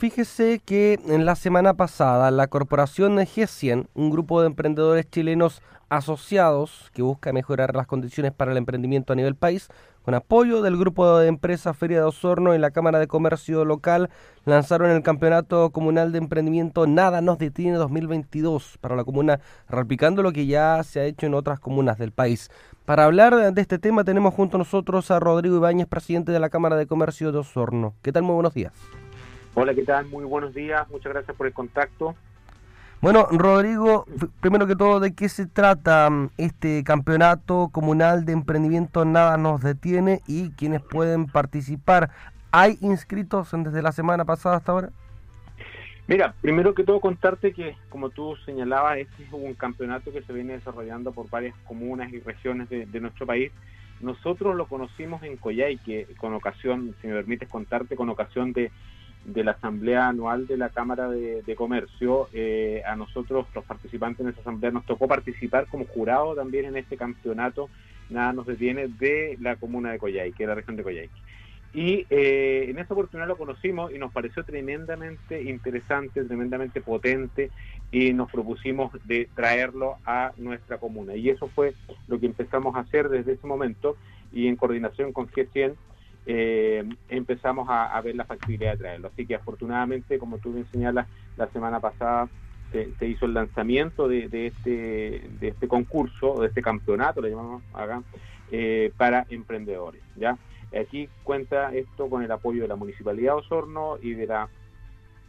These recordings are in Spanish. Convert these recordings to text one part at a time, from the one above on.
Fíjese que en la semana pasada la corporación G100, un grupo de emprendedores chilenos asociados que busca mejorar las condiciones para el emprendimiento a nivel país, con apoyo del grupo de empresas Feria de Osorno y la Cámara de Comercio local, lanzaron el Campeonato Comunal de Emprendimiento Nada nos detiene 2022 para la comuna, replicando lo que ya se ha hecho en otras comunas del país. Para hablar de este tema tenemos junto a nosotros a Rodrigo Ibáñez, presidente de la Cámara de Comercio de Osorno. ¿Qué tal? Muy buenos días. Hola, ¿qué tal? Muy buenos días, muchas gracias por el contacto. Bueno, Rodrigo, primero que todo, ¿de qué se trata mm, este campeonato comunal de emprendimiento Nada nos detiene y quiénes pueden participar? ¿Hay inscritos desde la semana pasada hasta ahora? Mira, primero que todo contarte que, como tú señalabas, este es un campeonato que se viene desarrollando por varias comunas y regiones de, de nuestro país. Nosotros lo conocimos en Coyhaique, con ocasión, si me permites contarte, con ocasión de de la asamblea anual de la Cámara de, Comercio. Eh, a nosotros, los participantes en esa asamblea, nos tocó participar como jurado también en este campeonato, nada nos detiene, de la comuna de Coyhaique, de la región de Coyhaique. Y eh, en esa oportunidad lo conocimos y nos pareció tremendamente interesante, tremendamente potente y nos propusimos de traerlo a nuestra comuna. Y eso fue lo que empezamos a hacer desde ese momento y en coordinación con G100 eh, empezamos a, ver la factibilidad de traerlo. Así que afortunadamente, como tú bien señalas, la semana pasada se, hizo el lanzamiento de, este, de este concurso, de este campeonato, le llamamos acá, eh, para emprendedores. ¿ya? Aquí cuenta esto con el apoyo de la Municipalidad Osorno y de la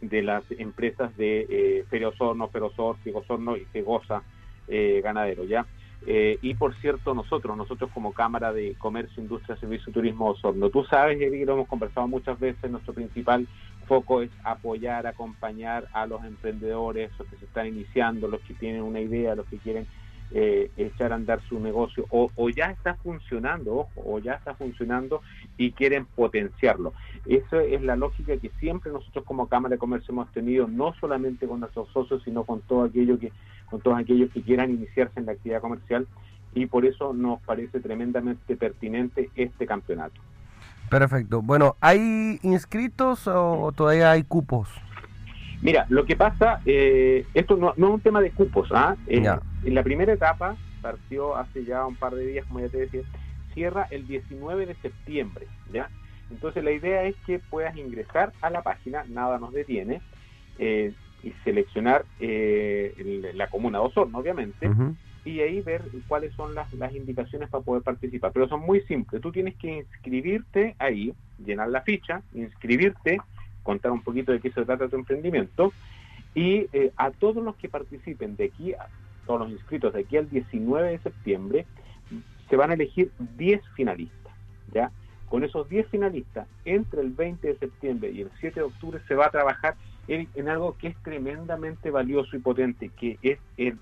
de las empresas de eh, Feria Osorno, Ferosor, Osorno y Fegosa eh, Ganadero, ¿ya? Eh, y por cierto, nosotros, nosotros como Cámara de Comercio, Industria, Servicio Turismo Osorno, tú sabes, Eric, lo hemos conversado muchas veces, nuestro principal foco es apoyar, acompañar a los emprendedores, los que se están iniciando, los que tienen una idea, los que quieren eh, echar a andar su negocio o, ya está funcionando, ojo, o ya está funcionando y quieren potenciarlo. Esa es la lógica que siempre nosotros como Cámara de Comercio hemos tenido, no solamente con nuestros socios, sino con todo aquello que, con todos aquellos que quieran iniciarse en la actividad comercial y por eso nos parece tremendamente pertinente este campeonato. Perfecto. Bueno, ¿hay inscritos o todavía hay cupos? Mira, lo que pasa, eh, esto no, es un tema de cupos. ¿ah? Eh, en la primera etapa, partió hace ya un par de días, como ya te decía, cierra el 19 de septiembre. ¿ya? Entonces la idea es que puedas ingresar a la página, nada nos detiene, eh, y seleccionar la comuna de Osorno, obviamente, y ahí ver cuáles son las, las indicaciones para poder participar. Pero son muy simples. Tú tienes que inscribirte ahí, llenar la ficha, inscribirte, contar un poquito de qué se trata tu emprendimiento. Y eh, a todos los que participen de aquí, a todos los inscritos de aquí al 19 de septiembre, se van a elegir 10 finalistas. ¿ya? Con esos 10 finalistas, entre el 20 de septiembre y el 7 de octubre, se va a trabajar en, en algo que es tremendamente valioso y potente, que es el,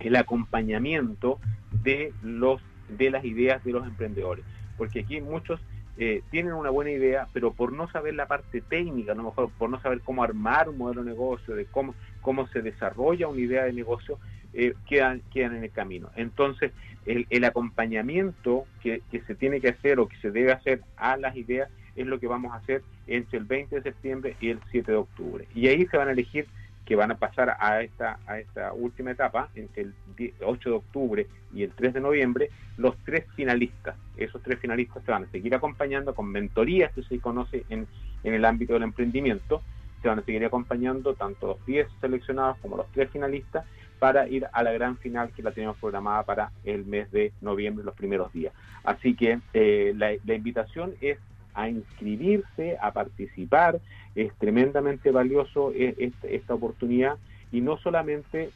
el acompañamiento de, los, de las ideas de los emprendedores. Porque aquí muchos eh, tienen una buena idea, pero por no saber la parte técnica, a lo mejor por no saber cómo armar un modelo de negocio, de cómo, cómo se desarrolla una idea de negocio, eh, quedan, quedan en el camino. Entonces, el, el acompañamiento que, que, se tiene que hacer o que se debe hacer a las ideas es lo que vamos a hacer entre el 20 de septiembre y el 7 de octubre. Y ahí se van a elegir que van a pasar a esta, a esta última etapa, entre el 8 de octubre y el 3 de noviembre, los tres finalistas. Esos tres finalistas se van a seguir acompañando con mentorías que se conoce en, en el ámbito del emprendimiento. Se van a seguir acompañando tanto los 10 seleccionados como los tres finalistas para ir a la gran final que la tenemos programada para el mes de noviembre, los primeros días. Así que eh, la, la invitación es a inscribirse, a participar. Es tremendamente valioso eh, esta, oportunidad y no solamente,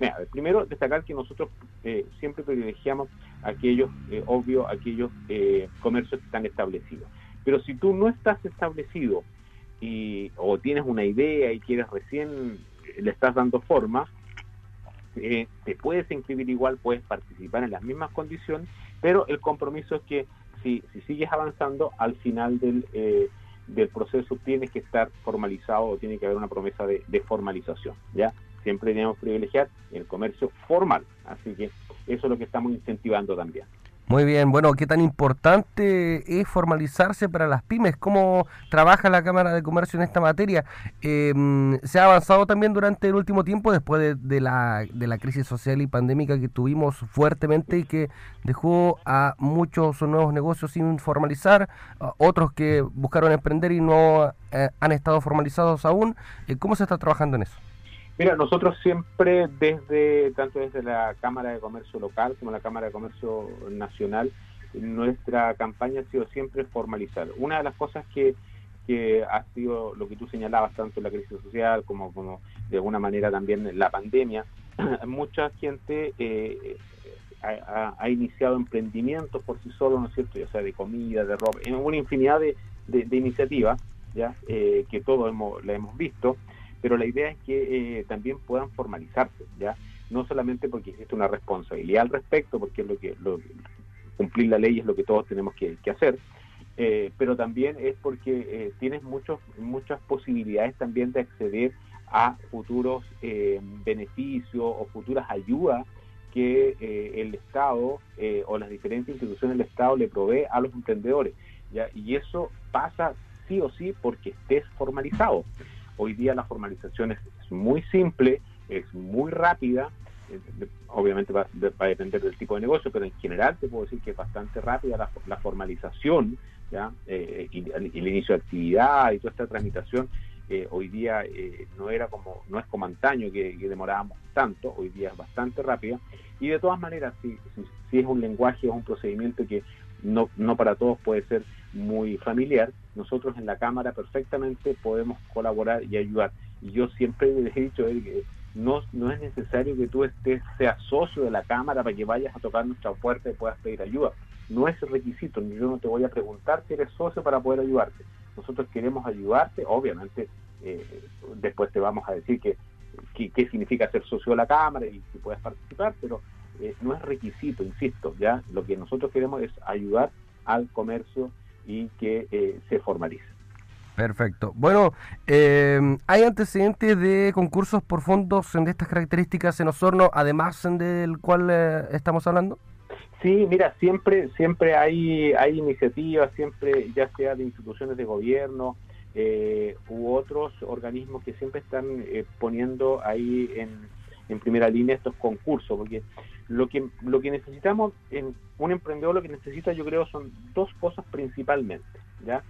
mira, primero destacar que nosotros eh, siempre privilegiamos aquellos, eh, obvio, aquellos comercios que están establecidos. Pero si tú no estás establecido y, o tienes una idea y quieres recién, le estás dando forma, te puedes inscribir igual, puedes participar en las mismas condiciones, pero el compromiso es que si, si sigues avanzando, al final del, eh, del proceso tienes que estar formalizado o tiene que haber una promesa de, formalización, ¿ya? Siempre tenemos que privilegiar el comercio formal, así que eso es lo que estamos incentivando también. Muy bien, bueno, ¿qué tan importante es formalizarse para las pymes? ¿Cómo trabaja la Cámara de Comercio en esta materia? Em, ¿Se ha avanzado también durante el último tiempo después de, la, de la crisis social y pandémica que tuvimos fuertemente y que dejó a muchos nuevos negocios sin formalizar, otros que buscaron emprender y no eh, han estado formalizados aún? Eh, ¿Cómo se está trabajando en eso? Mira, nosotros siempre desde, tanto desde la Cámara de Comercio local como la Cámara de Comercio nacional, nuestra campaña ha sido siempre formalizar. Una de las cosas que, que ha sido lo que tú señalabas, tanto la crisis social como, como de alguna manera también la pandemia, mucha gente eh, ha, iniciado emprendimientos por sí solo, ¿no es cierto? Ya sea de comida, de ropa, en una infinidad de, de, iniciativas, ¿ya? Eh, que todos hemos, la hemos visto pero la idea es que eh, también puedan formalizarse, ¿ya? No solamente porque existe una responsabilidad al respecto, porque es lo que cumplir la ley es lo que todos tenemos que, hacer, eh, pero también es porque eh, tienes muchos, muchas posibilidades también de acceder a futuros beneficios o futuras ayudas que el Estado o las diferentes instituciones del Estado le provee a los emprendedores. ¿ya? Y eso pasa sí o sí porque estés formalizado. Hoy día la formalización es, muy simple, es muy rápida, eh, obviamente va, a depender del tipo de negocio, pero en general te puedo decir que es bastante rápida la, formalización. Eh, y, el, inicio de actividad y toda esta tramitación. Eh, hoy día no era como no es como antaño que, demorábamos tanto, hoy día es bastante rápida y de todas maneras si, si, es un lenguaje o un procedimiento que no, no para todos puede ser muy familiar, nosotros en la Cámara perfectamente podemos colaborar y ayudar. Y yo siempre les he dicho que no, no es necesario que tú estés, seas socio de la Cámara para que vayas a tocar nuestra puerta y puedas pedir ayuda. No es requisito, yo no te voy a preguntar si eres socio para poder ayudarte. Nosotros queremos ayudarte, obviamente eh, después te vamos a decir que, qué significa ser socio de la Cámara y si puedes participar, pero eh, no es requisito, insisto, ya lo que nosotros queremos es ayudar al comercio y que eh, se formalice. Perfecto. Bueno, eh, ¿hay antecedentes de concursos por fondos de estas características en Osorno, además del cual estamos hablando? Sí, mira, siempre siempre hay, hay iniciativas, siempre ya sea de instituciones de gobierno u otros organismos que siempre están poniendo ahí en, en primera línea estos concursos, porque lo que, lo que necesitamos en un emprendedor, lo que necesita yo creo son dos cosas principalmente, ¿ya?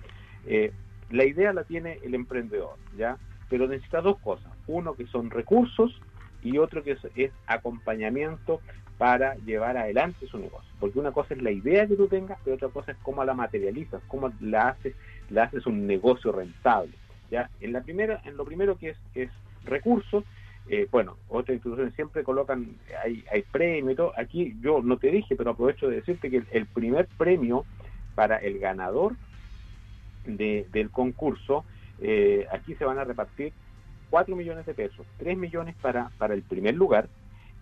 Eh, la idea la tiene el emprendedor, ¿ya? Pero necesita dos cosas, uno que son recursos y otro que es, acompañamiento para llevar adelante su negocio. Porque una cosa es la idea que tú tengas, pero otra cosa es cómo la materializas, cómo la haces, la haces un negocio rentable. ¿ya? En, la primera, en lo primero que es, es recursos, eh, bueno, otras instituciones siempre colocan, hay, hay premio y todo. Aquí yo no te dije, pero aprovecho de decirte que el, primer premio para el ganador del concurso, eh, aquí se van a repartir 4 millones de pesos, 3 millones para, para el primer lugar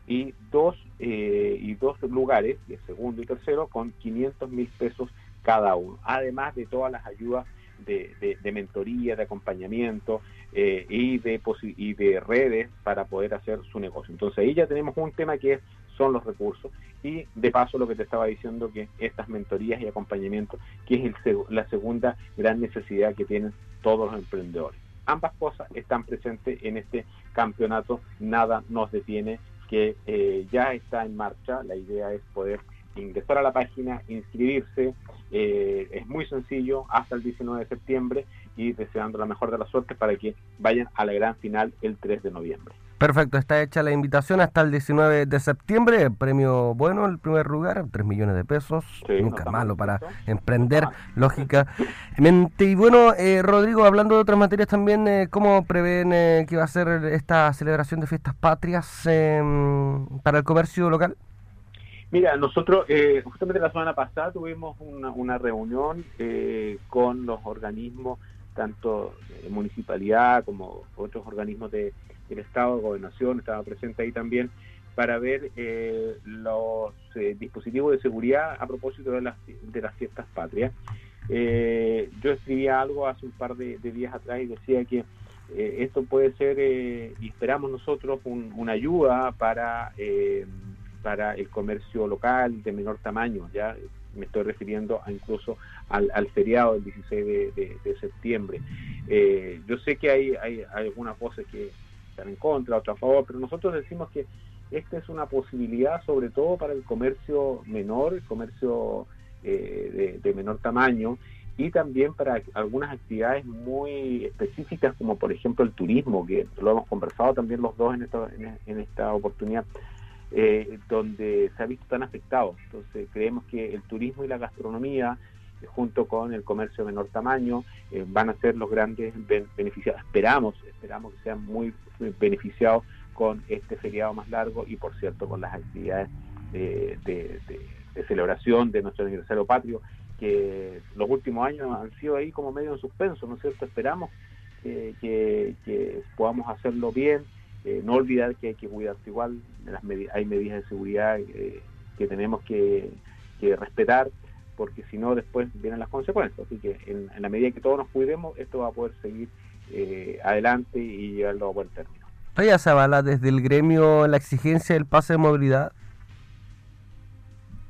y dos, eh, y dos lugares, el segundo y tercero, con 500 mil pesos cada uno, además de todas las ayudas de, de, mentoría, de acompañamiento eh, y, de y de redes para poder hacer su negocio. Entonces ahí ya tenemos un tema que son los recursos y de paso lo que te estaba diciendo que estas mentorías y acompañamiento que es el, la segunda gran necesidad que tienen todos los emprendedores. Ambas cosas están presentes en este campeonato, nada nos detiene que eh, ya está en marcha, la idea es poder ingresar a la página, inscribirse, eh, es muy sencillo hasta el 19 de septiembre y deseando la mejor de las suertes para que vayan a la gran final el 3 de noviembre. Perfecto, está hecha la invitación hasta el 19 de septiembre, premio bueno, el primer lugar, 3 millones de pesos, nunca malo para emprender, lógicamente. Y bueno, eh, Rodrigo, hablando de otras materias también, eh, ¿cómo prevén eh, que va a ser esta celebración de fiestas patrias em, para el comercio local? Mira, nosotros eh, justamente la semana pasada tuvimos una, reunión eh, con los organismos, tanto municipalidad como otros organismos de, del Estado, Gobernación, estaba presente ahí también, para ver eh, los dispositivos de seguridad a propósito de las, de las fiestas patrias. yo escribía algo hace un par de, días atrás y decía que esto puede ser, y esperamos nosotros, una ayuda para para el comercio local de menor tamaño, ya me estoy refiriendo a incluso al, feriado del 16 de, septiembre. Eh, yo sé que hay, algunas voces que están en contra, otras a favor, pero nosotros decimos que esta es una posibilidad sobre todo para el comercio menor, el comercio eh, de, menor tamaño y también para algunas actividades muy específicas como por ejemplo el turismo, que lo hemos conversado también los dos en esta oportunidad eh, donde se ha visto tan afectado. Entonces creemos que el turismo y la gastronomía, eh, junto con el comercio de menor tamaño, eh, van a ser los grandes beneficiados. Esperamos, esperamos que sean muy beneficiados con este feriado más largo y, por cierto, con las actividades de, celebración de nuestro aniversario patrio, que los últimos años han sido ahí como medio en suspenso, ¿no es cierto? Esperamos que podamos hacerlo bien, eh, no olvidar que hay que cuidarse igual, las hay medidas de seguridad eh, que tenemos que, respetar, porque si no después vienen las consecuencias. Así que en, la medida que todos nos cuidemos, esto va a poder seguir eh, adelante y llevarlo a buen término. Oye, Zavala, desde el gremio la exigencia del pase de movilidad.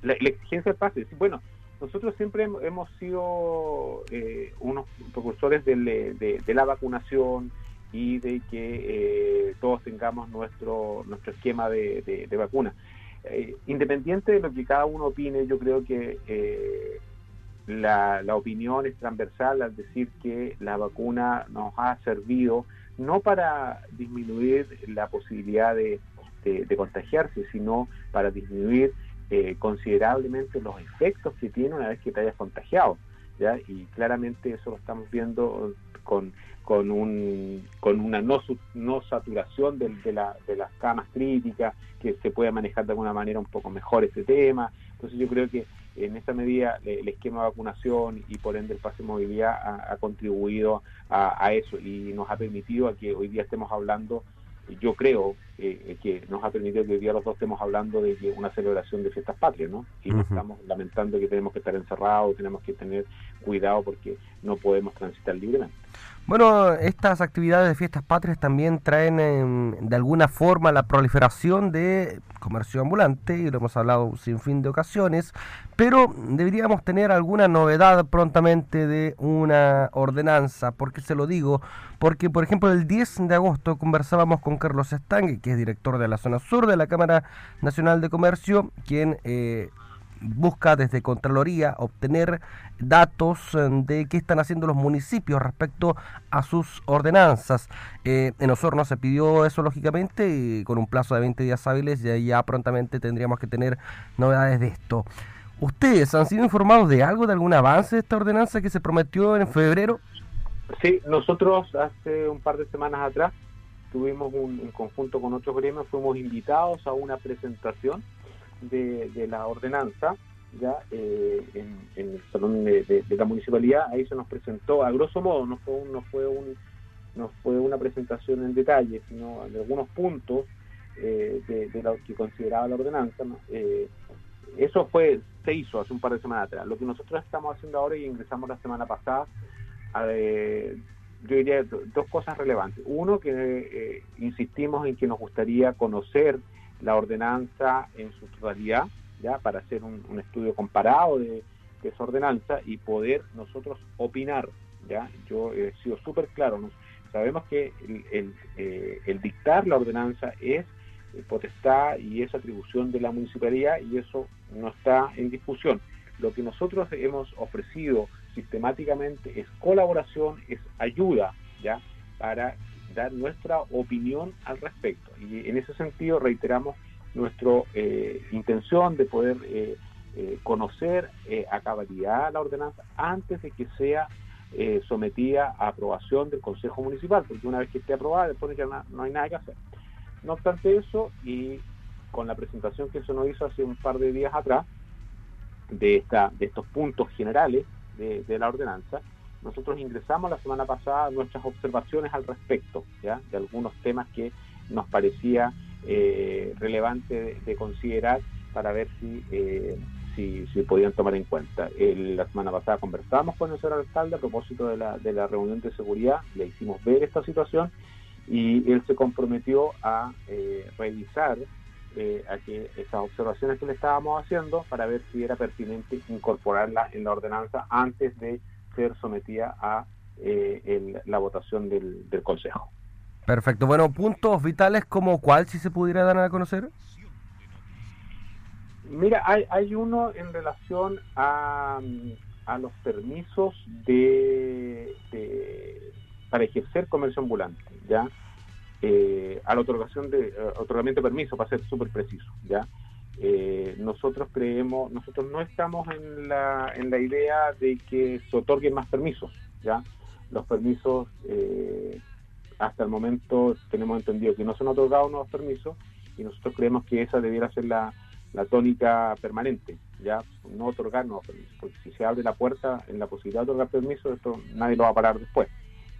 La, exigencia del pase, bueno, nosotros siempre hemos sido unos precursores de, la vacunación, y de que eh, todos tengamos nuestro, nuestro esquema de, vacuna. Eh, independiente de lo que cada uno opine, yo creo que eh, la, opinión es transversal al decir que la vacuna nos ha servido no para disminuir la posibilidad de, contagiarse, sino para disminuir considerablemente los efectos que tiene una vez que te hayas contagiado. ¿ya? Y claramente eso lo estamos viendo con con, un, con una no, no saturación de, de, la, de las camas críticas, que se pueda manejar de alguna manera un poco mejor este tema. Entonces yo creo que en esa medida el esquema de vacunación y por ende el pase de movilidad ha, contribuido a, eso y nos ha permitido a que hoy día estemos hablando, yo creo eh, que nos ha permitido que hoy día los dos estemos hablando de una celebración de fiestas patrias, ¿no? Y no estamos lamentando que tenemos que estar encerrados, tenemos que tener cuidado porque no podemos transitar libremente. Bueno, estas actividades de fiestas patrias también traen em, de alguna forma la proliferación de comercio ambulante, y lo hemos hablado sin fin de ocasiones, pero deberíamos tener alguna novedad prontamente de una ordenanza, porque se lo digo, porque por ejemplo el 10 de agosto conversábamos con Carlos Estangue, que es director de la zona sur de la Cámara Nacional de Comercio, quien... Eh, busca desde Contraloría obtener datos eh, de qué están haciendo los municipios respecto a sus ordenanzas. Eh, en Osorno se pidió eso lógicamente y con un plazo de 20 días hábiles ya, ya prontamente tendríamos que tener novedades de esto. ¿Ustedes han sido informados de algo, de algún avance de esta ordenanza que se prometió en febrero? Sí, nosotros hace un par de semanas atrás tuvimos un, en conjunto con otros gremios, fuimos invitados a una presentación de, la ordenanza, ya eh, en, el salón de, la municipalidad, ahí se nos presentó, a grosso modo, no fue no fue un, no fue una presentación en detalle, sino de algunos puntos eh, de, lo que consideraba la ordenanza. Eh, eso fue se hizo hace un par de semanas atrás. Lo que nosotros estamos haciendo ahora y ingresamos la semana pasada, yo diría dos cosas relevantes. Uno, que insistimos en que nos gustaría conocer la ordenanza en su totalidad, ya para hacer un, estudio comparado de, esa ordenanza y poder nosotros opinar. ya Yo he sido súper claro, sabemos que el, eh, el, dictar la ordenanza es potestad y es atribución de la municipalidad y eso no está en discusión. Lo que nosotros hemos ofrecido sistemáticamente es colaboración, es ayuda, ¿ya? Para dar nuestra opinión al respecto. Y en ese sentido reiteramos nuestra eh, intención de poder eh, eh, conocer a cabalidad la ordenanza antes de que sea sometida a aprobación del Consejo Municipal, porque una vez que esté aprobada, después ya no, hay nada que hacer. No obstante eso, y con la presentación que se nos hizo hace un par de días atrás, de, esta, de estos puntos generales de la ordenanza, nosotros ingresamos la semana pasada nuestras observaciones al respecto, ¿ya? de algunos temas que nos parecía eh, relevante de, considerar para ver si, eh, si, podían tomar en cuenta. la semana pasada conversamos con el señor alcalde a propósito de la, de la reunión de seguridad, le hicimos ver esta situación y él se comprometió a eh, revisar eh, a que esas observaciones que le estábamos haciendo para ver si era pertinente incorporarla en la ordenanza antes de ser sometida a eh, la votación del, del, Consejo. Perfecto. Bueno, puntos vitales como cuál, si se pudiera dar a conocer. Mira, hay, hay uno en relación a, a los permisos de, para ejercer comercio ambulante, ¿ya? Eh, a la otorgación de eh, otorgamiento de permiso, para ser súper preciso, ¿ya? Eh, nosotros creemos, nosotros no estamos en la, en la idea de que se otorguen más permisos, ¿ya? Los permisos, hasta el momento tenemos entendido que no se han otorgado nuevos permisos y nosotros creemos que esa debiera ser la, la tónica permanente, ya no otorgar nuevos permisos, porque si se abre la puerta en la posibilidad de otorgar permisos, esto nadie lo va a parar después,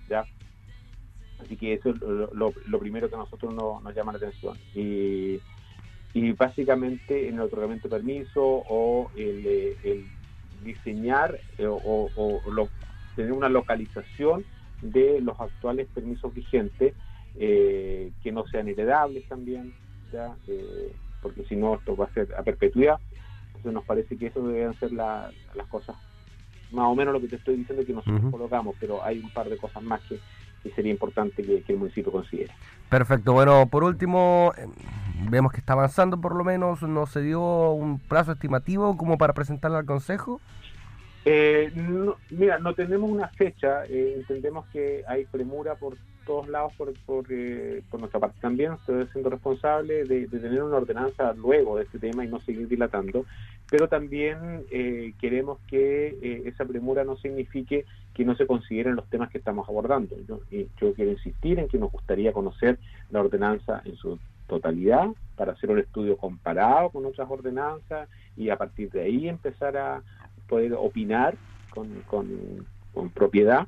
ya. Así que eso es lo, primero que a nosotros nos llama la atención. Y, y básicamente en el otorgamiento de permiso o el, diseñar eh, o, tener una localización de los actuales permisos vigentes eh, que no sean heredables también, ya. Eh, porque si no esto va a ser a perpetuidad. Entonces nos parece que eso deberían ser las cosas, más o menos lo que te estoy diciendo que nosotros colocamos, pero hay un par de cosas más que, sería importante que, el municipio considere. Perfecto, bueno, por último, em, vemos que está avanzando por lo menos, ¿no se dio un plazo estimativo como para presentarlo al Consejo? Eh, mira, no tenemos una fecha, eh, entendemos que hay premura por todos lados por, eh, por, nuestra parte también, estoy siendo responsable de, tener una ordenanza luego de este tema y no seguir dilatando, pero también queremos que esa premura no signifique que no se consideren los temas que estamos abordando. Yo, yo quiero insistir en que nos gustaría conocer la ordenanza en su totalidad para hacer un estudio comparado con otras ordenanzas y a partir de ahí empezar a, poder opinar con, con, propiedad.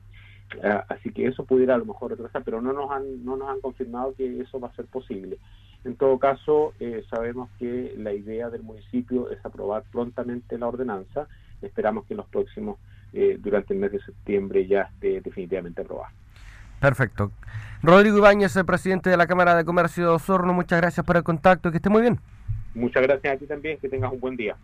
Ah, así que eso pudiera a lo mejor retrasar, pero no nos han, no nos han confirmado que eso va a ser posible. En todo caso, eh, sabemos que la idea del municipio es aprobar prontamente la ordenanza. Esperamos que en los próximos, eh, durante el mes de septiembre, ya esté definitivamente aprobada. Perfecto. Rodrigo Ibáñez, el presidente de la Cámara de Comercio de Osorno, muchas gracias por el contacto, que esté muy bien. Muchas gracias a ti también, que tengas un buen día.